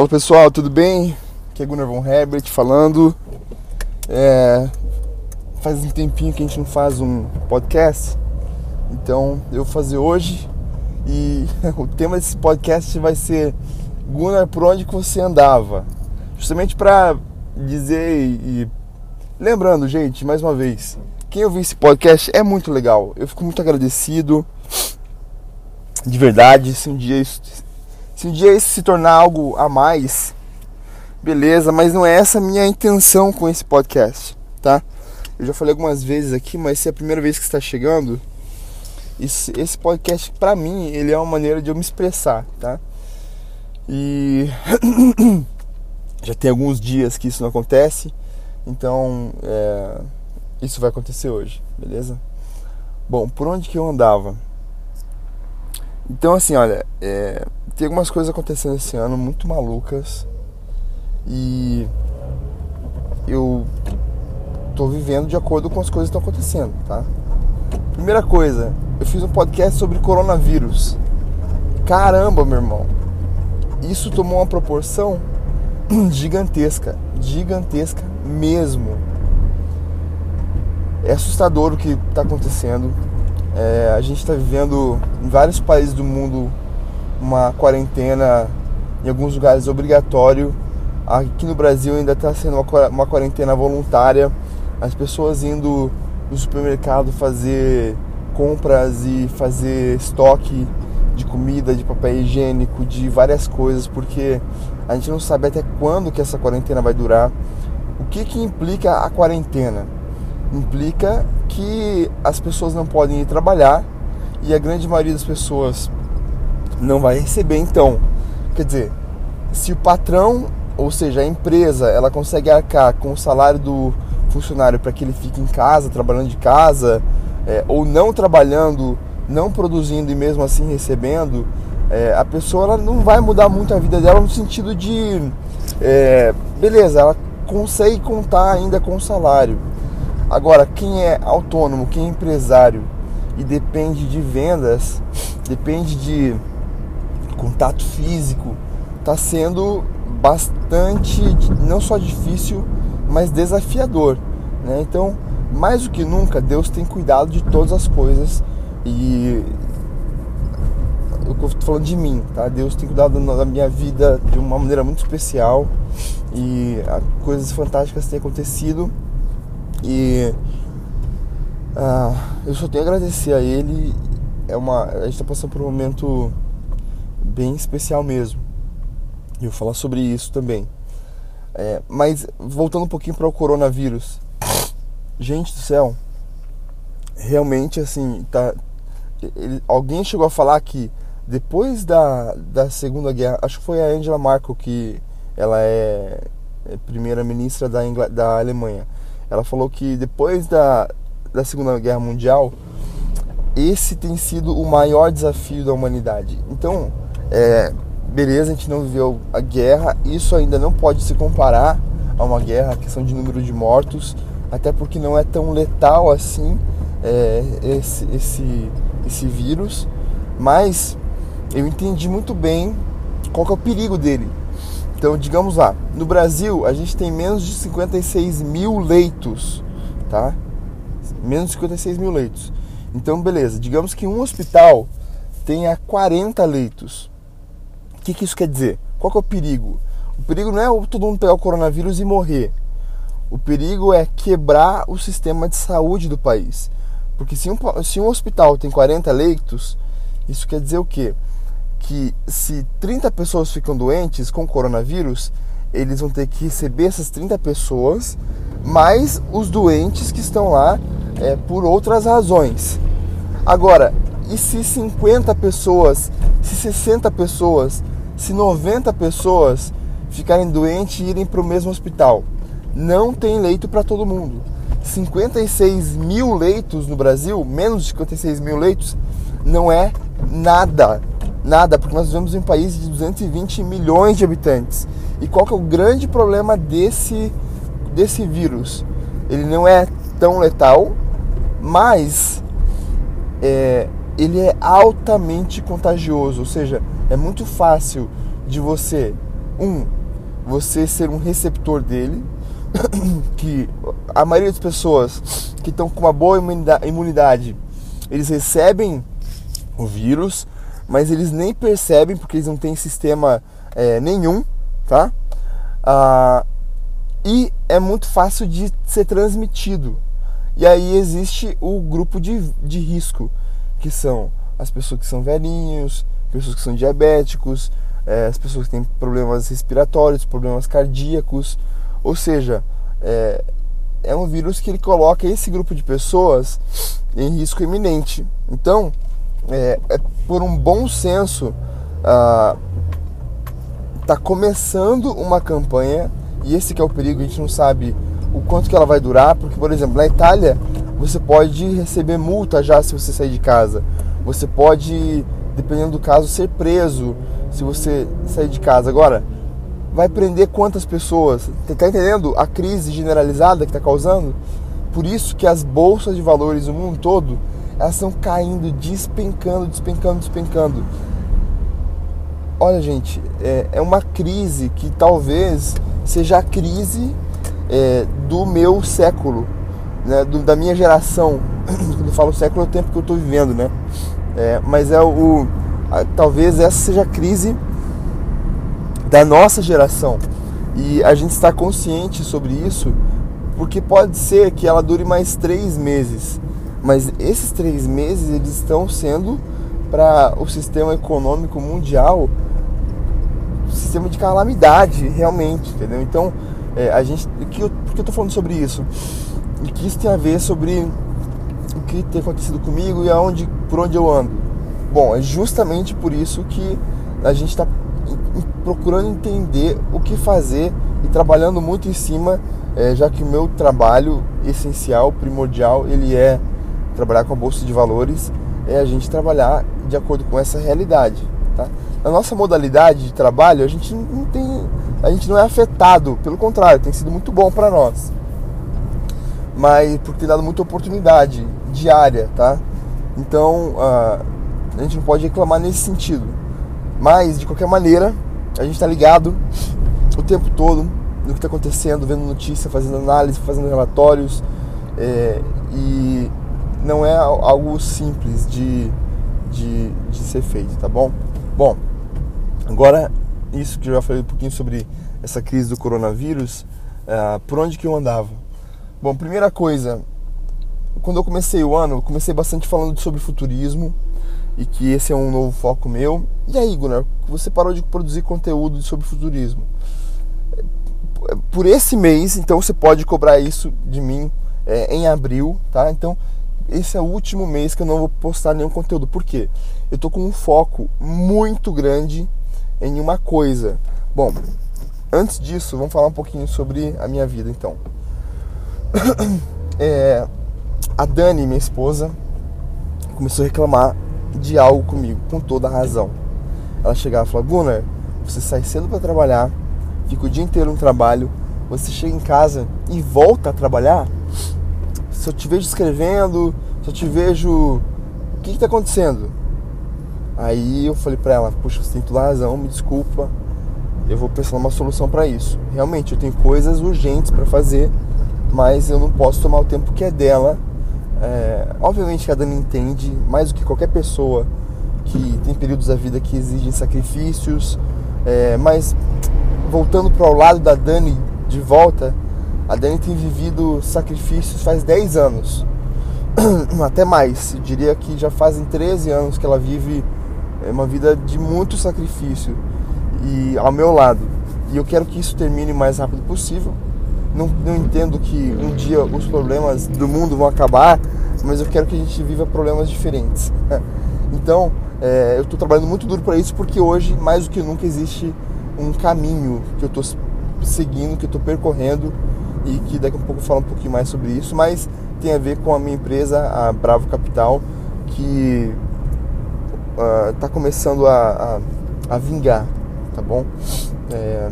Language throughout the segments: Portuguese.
Fala pessoal, tudo bem? Aqui é Gunnar von Herbert falando. É, faz um tempinho que a gente não faz um podcast, então eu vou fazer hoje. E o tema desse podcast vai ser Gunnar, por onde que você andava? Justamente para dizer e, lembrando, gente, mais uma vez, quem ouviu esse podcast é muito legal. Eu fico muito agradecido. De verdade, se um dia isso se um dia isso se tornar algo a mais, beleza, mas não é essa a minha intenção com esse podcast, tá? Eu já falei algumas vezes aqui, mas se é a primeira vez que está chegando, esse, esse podcast para mim, ele é uma maneira de eu me expressar, tá? E já tem alguns dias que isso não acontece, então é, isso vai acontecer hoje, beleza? Bom, por onde que eu andava? Então assim, olha, é, tem algumas coisas acontecendo esse ano muito malucas e eu tô vivendo de acordo com as coisas que estão acontecendo, tá? Primeira coisa, eu fiz um podcast sobre coronavírus. Caramba, meu irmão. Isso tomou uma proporção gigantesca, gigantesca mesmo. É assustador o que está acontecendo. É, a gente está vivendo em vários países do mundo uma quarentena em alguns lugares obrigatório. Aqui no Brasil ainda está sendo uma quarentena voluntária. As pessoas indo no supermercado fazer compras e fazer estoque de comida, de papel higiênico, de várias coisas, porque a gente não sabe até quando que essa quarentena vai durar. O que que implica a quarentena? Implica que as pessoas não podem ir trabalhar e a grande maioria das pessoas não vai receber então. Quer dizer, se o patrão, ou seja, a empresa, ela consegue arcar com o salário do funcionário para que ele fique em casa, trabalhando de casa, é, ou não trabalhando, não produzindo e mesmo assim recebendo, é, a pessoa não vai mudar muito a vida dela no sentido de, é, beleza, ela consegue contar ainda com o salário. Agora, quem é autônomo, quem é empresário e depende de vendas, depende de contato físico, está sendo bastante, não só difícil, mas desafiador. Né? Então, mais do que nunca, Deus tem cuidado de todas as coisas e eu estou falando de mim, tá? Deus tem cuidado da minha vida de uma maneira muito especial e coisas fantásticas têm acontecido e ah, eu só tenho a agradecer a Ele. É uma, a gente está passando por um momento bem especial mesmo. E eu vou falar sobre isso também. É, mas voltando um pouquinho para o coronavírus, gente do céu, realmente assim, tá, ele, alguém chegou a falar que depois da, da Segunda Guerra, acho que foi a Angela Merkel que ela é, é primeira-ministra da, da Alemanha. Ela falou que depois da, da Segunda Guerra Mundial, esse tem sido o maior desafio da humanidade. Então, é, beleza, a gente não viveu a guerra, isso ainda não pode se comparar a uma guerra, a questão de número de mortos, até porque não é tão letal assim é, esse, esse, esse vírus, mas eu entendi muito bem qual é o perigo dele. Então, digamos lá, no Brasil a gente tem menos de 56 mil leitos, tá? Menos de 56 mil leitos. Então, beleza, digamos que um hospital tenha 40 leitos. O que, que isso quer dizer? Qual que é o perigo? O perigo não é todo mundo pegar o coronavírus e morrer. O perigo é quebrar o sistema de saúde do país. Porque se um, se um hospital tem 40 leitos, isso quer dizer o quê? Que se 30 pessoas ficam doentes com coronavírus, eles vão ter que receber essas 30 pessoas, mais os doentes que estão lá é, por outras razões. Agora, e se 50 pessoas, se 60 pessoas se 90 pessoas ficarem doentes e irem para o mesmo hospital. Não tem leito para todo mundo. 56 mil leitos no Brasil, menos de 56 mil leitos, não é nada. Nada, porque nós vivemos em um país de 220 milhões de habitantes. E qual que é o grande problema desse, desse vírus? Ele não é tão letal, mas é, ele é altamente contagioso, ou seja, é muito fácil de você Um, você ser um receptor dele, que a maioria das pessoas que estão com uma boa imunidade, eles recebem o vírus, mas eles nem percebem porque eles não têm sistema é, nenhum, tá? Ah, e é muito fácil de ser transmitido. E aí existe o grupo de, de risco, que são as pessoas que são velhinhos, pessoas que são diabéticos, é, as pessoas que têm problemas respiratórios, problemas cardíacos. Ou seja, é, é um vírus que ele coloca esse grupo de pessoas em risco iminente. Então, é, é por um bom senso, está ah, começando uma campanha e esse que é o perigo, a gente não sabe o quanto que ela vai durar, porque por exemplo, na Itália você pode receber multa já se você sair de casa. Você pode, dependendo do caso, ser preso se você sair de casa. Agora, vai prender quantas pessoas? Tá entendendo a crise generalizada que está causando? Por isso que as bolsas de valores do mundo todo elas estão caindo, despencando, despencando, despencando. Olha, gente, é, é uma crise que talvez seja a crise é, do meu século, né, do, da minha geração. Quando eu falo século, é o tempo que eu estou vivendo, né? É, mas é o, a, talvez essa seja a crise da nossa geração. E a gente está consciente sobre isso, porque pode ser que ela dure mais três meses. Mas esses três meses eles estão sendo para o sistema econômico mundial um sistema de calamidade, realmente, entendeu? Então, é, a gente, que eu, por que eu estou falando sobre isso? E que isso tem a ver sobre o que tem acontecido comigo e aonde, por onde eu ando. Bom, é justamente por isso que a gente está procurando entender o que fazer e trabalhando muito em cima, é, já que o meu trabalho essencial, primordial, ele é trabalhar com a bolsa de valores, é a gente trabalhar de acordo com essa realidade, tá? Na nossa modalidade de trabalho, a gente não tem, a gente não é afetado, pelo contrário, tem sido muito bom para nós. Mas porque tem dado muita oportunidade diária, tá? Então, uh, a gente não pode reclamar nesse sentido. Mas, de qualquer maneira, a gente está ligado o tempo todo no que está acontecendo, vendo notícia, fazendo análise, fazendo relatórios. É, e não é algo simples de, de, de ser feito, tá bom? Bom, agora isso que eu já falei um pouquinho sobre essa crise do coronavírus, uh, por onde que eu andava? Bom, primeira coisa, quando eu comecei o ano, eu comecei bastante falando sobre futurismo e que esse é um novo foco meu. E aí, Gunnar, você parou de produzir conteúdo sobre futurismo. Por esse mês, então você pode cobrar isso de mim é, em abril, tá? Então esse é o último mês que eu não vou postar nenhum conteúdo. Por quê? Eu tô com um foco muito grande em uma coisa. Bom, antes disso, vamos falar um pouquinho sobre a minha vida então. É, a Dani, minha esposa, começou a reclamar de algo comigo, com toda a razão. Ela chegava e falava: Gunnar, você sai cedo para trabalhar, fica o dia inteiro no trabalho, você chega em casa e volta a trabalhar se eu te vejo escrevendo, se eu te vejo. O que está acontecendo? Aí eu falei para ela: Puxa, você tem toda razão, me desculpa, eu vou pensar numa solução para isso. Realmente, eu tenho coisas urgentes para fazer, mas eu não posso tomar o tempo que é dela. É, obviamente que a Dani entende, mais do que qualquer pessoa, que tem períodos da vida que exigem sacrifícios, é, mas voltando para o lado da Dani de volta, a Dani tem vivido sacrifícios faz 10 anos, até mais. Eu diria que já fazem 13 anos que ela vive é, uma vida de muito sacrifício e ao meu lado. E eu quero que isso termine o mais rápido possível. Não, não entendo que um dia os problemas do mundo vão acabar, mas eu quero que a gente viva problemas diferentes. então, é, eu estou trabalhando muito duro para isso porque hoje, mais do que nunca, existe um caminho que eu estou seguindo, que eu estou percorrendo e que daqui a pouco eu falo um pouquinho mais sobre isso, mas tem a ver com a minha empresa, a Bravo Capital, que está uh, começando a, a, a, vingar, tá bom? É,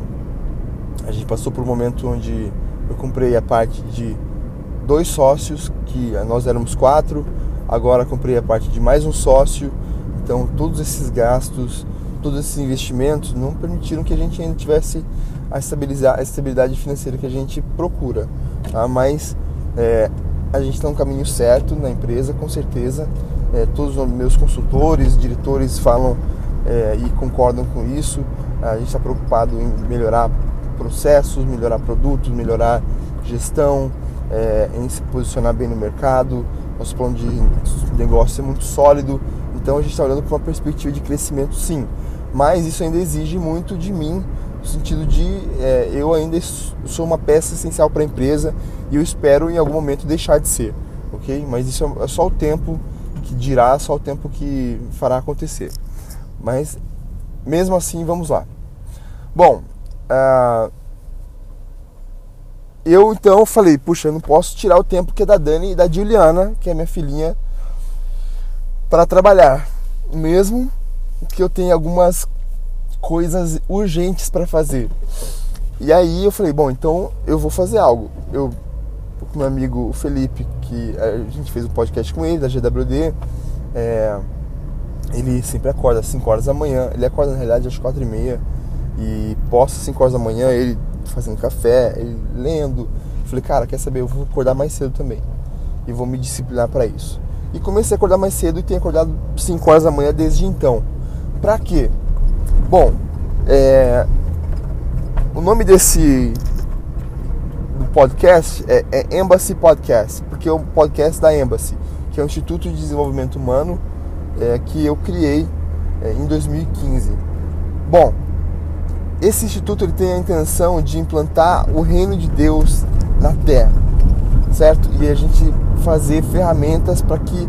a gente passou por um momento onde eu comprei a parte de dois sócios, que nós éramos quatro, agora comprei a parte de mais um sócio, então todos esses gastos todos esses investimentos não permitiram que a gente ainda tivesse a, estabilizar, a estabilidade financeira que a gente procura. Tá? Mas é, a gente está no caminho certo na empresa, com certeza. É, todos os meus consultores, diretores falam é, e concordam com isso. A gente está preocupado em melhorar processos, melhorar produtos, melhorar gestão, é, em se posicionar bem no mercado. Nosso plano de negócio é muito sólido, então a gente está olhando para uma perspectiva de crescimento, sim. Mas isso ainda exige muito de mim, no sentido de é, eu ainda sou uma peça essencial para a empresa e eu espero em algum momento deixar de ser, ok? Mas isso é só o tempo que dirá, só o tempo que fará acontecer. Mas mesmo assim, vamos lá. Bom, uh, eu então falei, puxa, eu não posso tirar o tempo que é da Dani e da Juliana, que é minha filhinha, para trabalhar, mesmo que eu tenha algumas coisas urgentes para fazer. E aí eu falei, bom, então eu vou fazer algo. Eu com meu amigo Felipe, que a gente fez um podcast com ele da GWD, é, ele sempre acorda às 5 horas da manhã. Ele acorda na realidade às 4 e meia e posta às 5 horas da manhã. Ele fazendo café, ele lendo. Falei, cara, quer saber? Eu vou acordar mais cedo também. E vou me disciplinar para isso. E comecei a acordar mais cedo e tenho acordado 5 horas da manhã desde então. Pra quê? Bom, é, o nome desse do podcast é, é Embassy Podcast, porque é um podcast da Embassy, que é o Instituto de Desenvolvimento Humano é, que eu criei é, em 2015. Bom, esse instituto ele tem a intenção de implantar o reino de Deus na Terra, certo? E a gente fazer ferramentas para que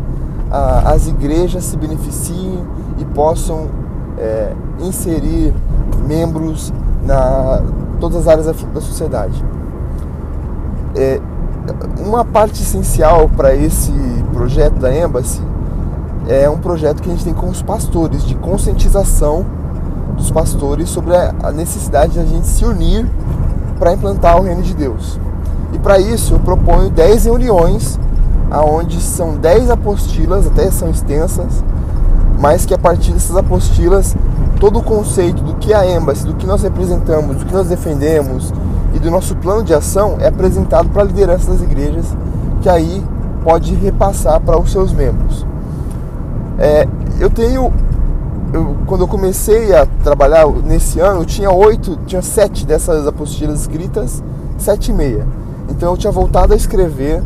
ah, as igrejas se beneficiem e possam é, inserir membros na todas as áreas da, da sociedade. É, uma parte essencial para esse projeto da Embassy é um projeto que a gente tem com os pastores de conscientização dos pastores sobre a necessidade de a gente se unir para implantar o reino de Deus. E para isso eu proponho 10 reuniões, aonde são 10 apostilas, até são extensas, mas que a partir dessas apostilas, todo o conceito do que é a Embassy, do que nós representamos, do que nós defendemos e do nosso plano de ação é apresentado para a liderança das igrejas, que aí pode repassar para os seus membros. É, eu tenho eu, quando eu comecei a trabalhar nesse ano, eu tinha oito, tinha sete dessas apostilas escritas, sete e meia. Então eu tinha voltado a escrever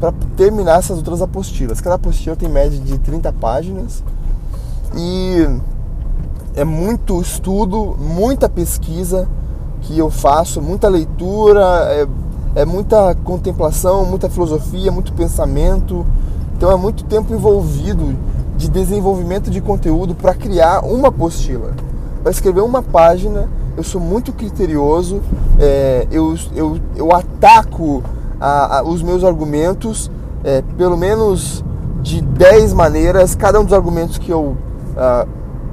para terminar essas outras apostilas. Cada apostila tem média de 30 páginas e é muito estudo, muita pesquisa que eu faço, muita leitura, é, é muita contemplação, muita filosofia, muito pensamento. Então é muito tempo envolvido de desenvolvimento de conteúdo para criar uma apostila. Para escrever uma página, eu sou muito criterioso, é, eu, eu, eu ataco a, a, os meus argumentos, é, pelo menos de 10 maneiras. Cada um dos argumentos que eu a,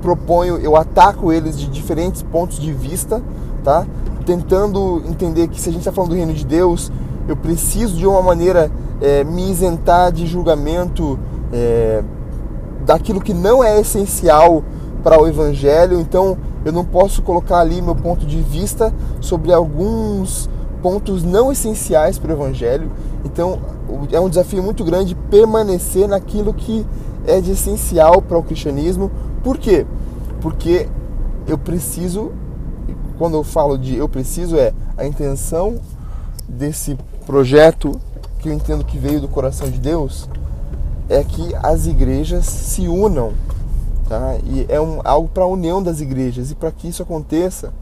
proponho, eu ataco eles de diferentes pontos de vista, tá? tentando entender que se a gente está falando do reino de Deus, eu preciso de uma maneira é, me isentar de julgamento. É, daquilo que não é essencial para o evangelho, então eu não posso colocar ali meu ponto de vista sobre alguns pontos não essenciais para o evangelho. Então é um desafio muito grande permanecer naquilo que é de essencial para o cristianismo. Por quê? Porque eu preciso, quando eu falo de eu preciso, é a intenção desse projeto que eu entendo que veio do coração de Deus é que as igrejas se unam, tá? E é um, algo para a união das igrejas. E para que isso aconteça,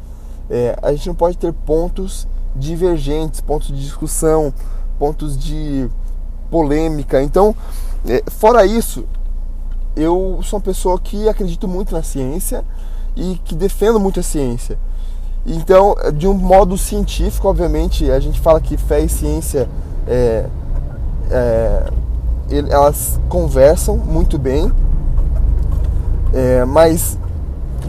é, a gente não pode ter pontos divergentes, pontos de discussão, pontos de polêmica. Então, é, fora isso, eu sou uma pessoa que acredito muito na ciência e que defendo muito a ciência. Então, de um modo científico, obviamente, a gente fala que fé e ciência é, é, elas conversam muito bem, é, mas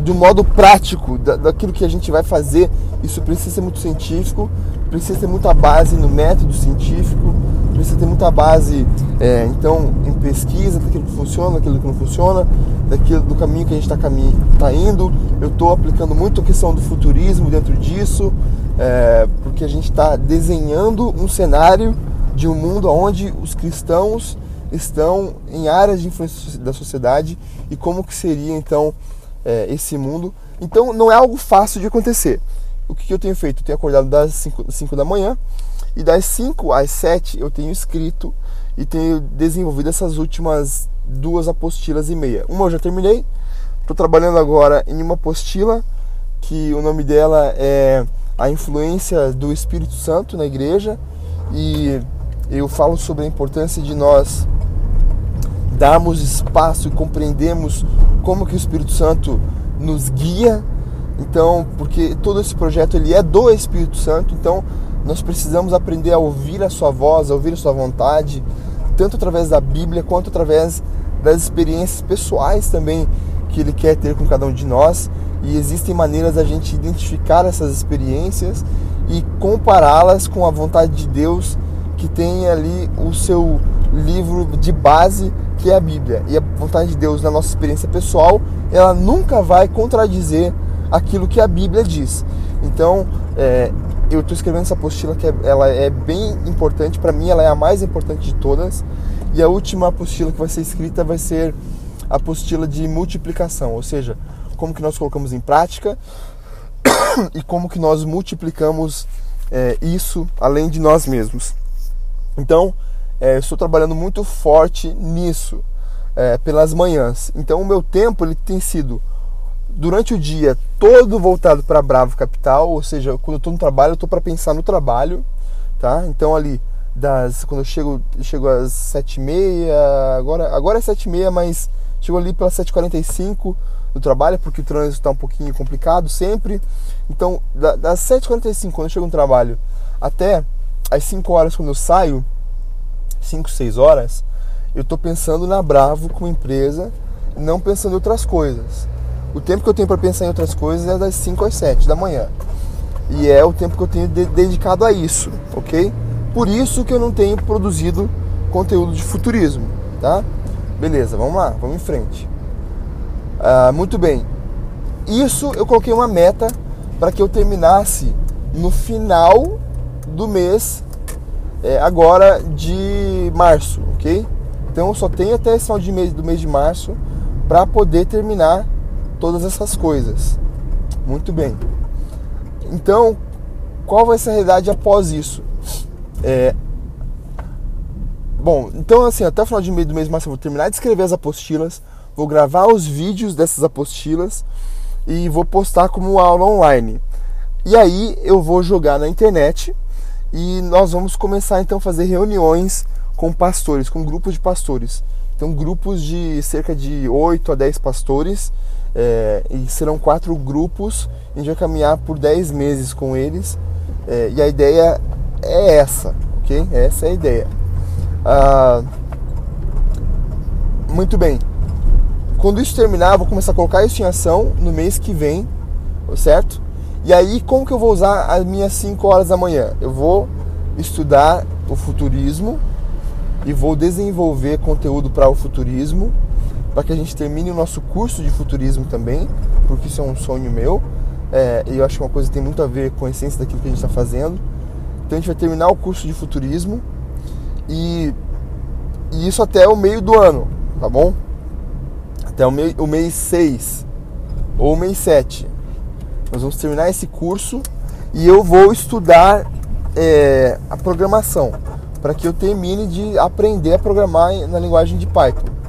de um modo prático, da, daquilo que a gente vai fazer, isso precisa ser muito científico, precisa ter muita base no método científico, precisa ter muita base, é, então, em pesquisa daquilo que funciona, daquilo que não funciona, daquilo do caminho que a gente está tá indo. Eu estou aplicando muito a questão do futurismo dentro disso, é, porque a gente está desenhando um cenário de um mundo onde os cristãos estão em áreas de influência da sociedade e como que seria então é, esse mundo. Então não é algo fácil de acontecer. O que, que eu tenho feito? Eu tenho acordado das 5 da manhã e das 5 às 7 eu tenho escrito e tenho desenvolvido essas últimas duas apostilas e meia. Uma eu já terminei, estou trabalhando agora em uma apostila que o nome dela é A Influência do Espírito Santo na Igreja e eu falo sobre a importância de nós darmos espaço e compreendemos como que o Espírito Santo nos guia. Então, porque todo esse projeto ele é do Espírito Santo, então nós precisamos aprender a ouvir a sua voz, a ouvir a sua vontade, tanto através da Bíblia quanto através das experiências pessoais também que ele quer ter com cada um de nós. E existem maneiras da gente identificar essas experiências e compará-las com a vontade de Deus que tem ali o seu livro de base que é a Bíblia. E a vontade de Deus na nossa experiência pessoal, ela nunca vai contradizer aquilo que a Bíblia diz. Então, é, eu estou escrevendo essa apostila que é, ela é bem importante, para mim ela é a mais importante de todas. E a última apostila que vai ser escrita vai ser a apostila de multiplicação, ou seja, como que nós colocamos em prática e como que nós multiplicamos é, isso além de nós mesmos. Então, é, estou trabalhando muito forte nisso é, pelas manhãs. Então, o meu tempo ele tem sido durante o dia todo voltado para Bravo Capital, ou seja, quando eu estou no trabalho, eu estou para pensar no trabalho, tá? Então ali das quando eu chego, chego às sete e meia, agora agora é sete e meia, mas chego ali pelas sete e quarenta e cinco do trabalho, porque o trânsito está um pouquinho complicado sempre. Então, das quarenta e cinco quando eu chego no trabalho até às 5 horas quando eu saio, 5, 6 horas, eu estou pensando na Bravo como empresa, não pensando em outras coisas. O tempo que eu tenho para pensar em outras coisas é das 5 às 7 da manhã. E é o tempo que eu tenho de dedicado a isso, ok? Por isso que eu não tenho produzido conteúdo de futurismo, tá? Beleza, vamos lá, vamos em frente. Ah, muito bem. Isso eu coloquei uma meta para que eu terminasse no final do mês é, agora de março, ok? Então eu só tenho até esse final de mês, do mês de março para poder terminar todas essas coisas. Muito bem. Então, qual vai ser a realidade após isso? É... Bom, então assim, até o final de mês do mês de eu vou terminar de escrever as apostilas, vou gravar os vídeos dessas apostilas e vou postar como aula online. E aí eu vou jogar na internet e nós vamos começar então a fazer reuniões com pastores, com grupos de pastores. Então, grupos de cerca de 8 a 10 pastores, é, e serão quatro grupos. A gente vai caminhar por 10 meses com eles, é, e a ideia é essa, ok? Essa é a ideia. Ah, muito bem. Quando isso terminar, vou começar a colocar isso em ação no mês que vem, certo? E aí, como que eu vou usar as minhas 5 horas da manhã? Eu vou estudar o futurismo e vou desenvolver conteúdo para o futurismo, para que a gente termine o nosso curso de futurismo também, porque isso é um sonho meu. É, eu acho que é uma coisa que tem muito a ver com a essência daquilo que a gente está fazendo. Então a gente vai terminar o curso de futurismo e, e isso até o meio do ano, tá bom? Até o, meio, o mês 6 ou o mês 7. Nós vamos terminar esse curso e eu vou estudar é, a programação para que eu termine de aprender a programar na linguagem de Python.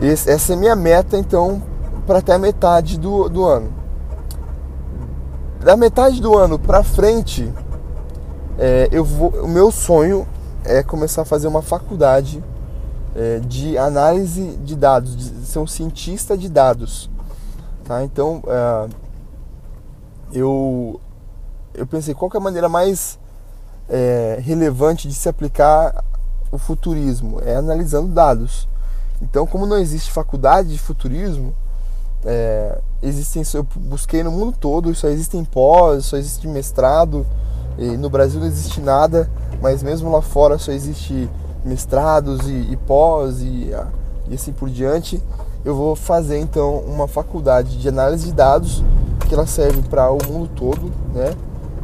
Esse, essa é minha meta, então, para até a metade do, do ano. Da metade do ano para frente, é, eu vou, o meu sonho é começar a fazer uma faculdade é, de análise de dados, de ser um cientista de dados. Tá? Então, é, eu, eu pensei qual é a maneira mais é, relevante de se aplicar o futurismo é analisando dados. Então, como não existe faculdade de futurismo, é, existem, eu busquei no mundo todo, só existem pós, só existe mestrado, no Brasil não existe nada mas mesmo lá fora só existe mestrados e, e pós e, e assim por diante. Eu vou fazer então uma faculdade de análise de dados que ela serve para o mundo todo, né?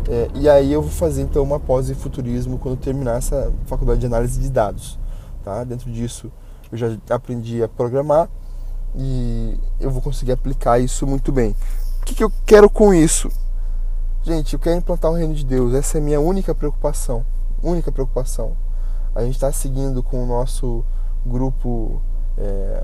É, e aí eu vou fazer então uma pós em futurismo quando terminar essa faculdade de análise de dados, tá? Dentro disso eu já aprendi a programar e eu vou conseguir aplicar isso muito bem. O que, que eu quero com isso? Gente, eu quero implantar o reino de Deus. Essa é a minha única preocupação. Única preocupação. A gente está seguindo com o nosso grupo. É,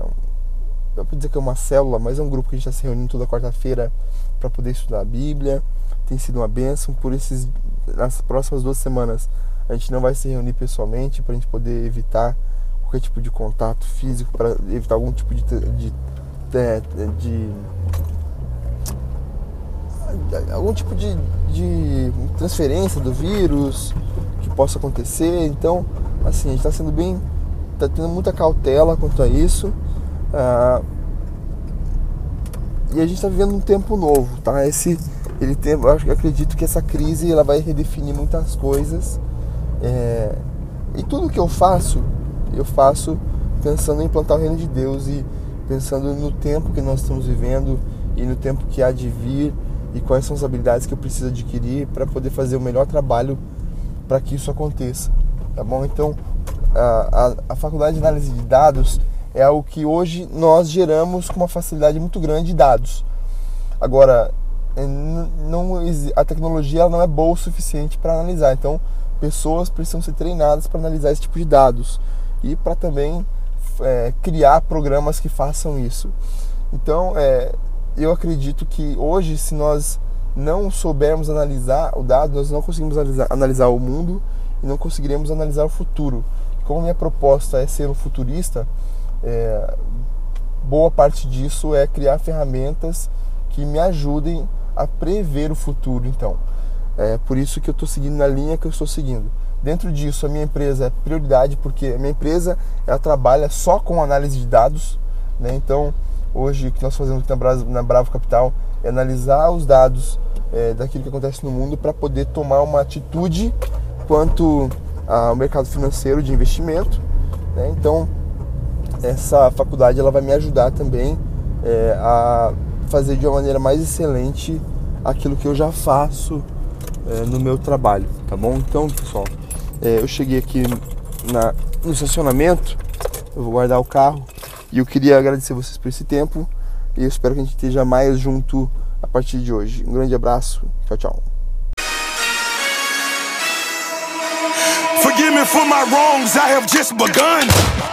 eu vou dizer que é uma célula, mas é um grupo que a gente está se reunindo toda quarta-feira para poder estudar a Bíblia. Tem sido uma bênção. Por esses, nas próximas duas semanas, a gente não vai se reunir pessoalmente para a gente poder evitar qualquer tipo de contato físico, para evitar algum tipo de, de, de, de algum tipo de, de transferência do vírus que possa acontecer. Então, assim, a gente está sendo bem. está tendo muita cautela quanto a isso. Ah, e a gente está vivendo um tempo novo, tá? Esse, ele tem, eu acredito que essa crise ela vai redefinir muitas coisas. É, e tudo que eu faço, eu faço pensando em implantar o reino de Deus e pensando no tempo que nós estamos vivendo e no tempo que há de vir e quais são as habilidades que eu preciso adquirir para poder fazer o melhor trabalho para que isso aconteça, tá bom? Então, a, a, a, faculdade de análise de dados é algo que hoje nós geramos com uma facilidade muito grande de dados. Agora, é, não, a tecnologia não é boa o suficiente para analisar, então pessoas precisam ser treinadas para analisar esse tipo de dados e para também é, criar programas que façam isso. Então, é, eu acredito que hoje, se nós não soubermos analisar o dado, nós não conseguimos analisar, analisar o mundo e não conseguiremos analisar o futuro. Como minha proposta é ser um futurista, é, boa parte disso é criar ferramentas que me ajudem a prever o futuro. Então, é por isso que eu estou seguindo na linha que eu estou seguindo. Dentro disso, a minha empresa é prioridade porque a minha empresa ela trabalha só com análise de dados, né? Então, Hoje, o que nós fazemos aqui na Bravo, na Bravo Capital é analisar os dados é, daquilo que acontece no mundo para poder tomar uma atitude quanto ao mercado financeiro de investimento. Né? Então, essa faculdade ela vai me ajudar também é, a fazer de uma maneira mais excelente aquilo que eu já faço é, no meu trabalho, tá bom? Então, pessoal, é, eu cheguei aqui na, no estacionamento, eu vou guardar o carro e eu queria agradecer vocês por esse tempo e eu espero que a gente esteja mais junto a partir de hoje. Um grande abraço. Tchau, tchau. Forgive me for my wrongs, I have just begun.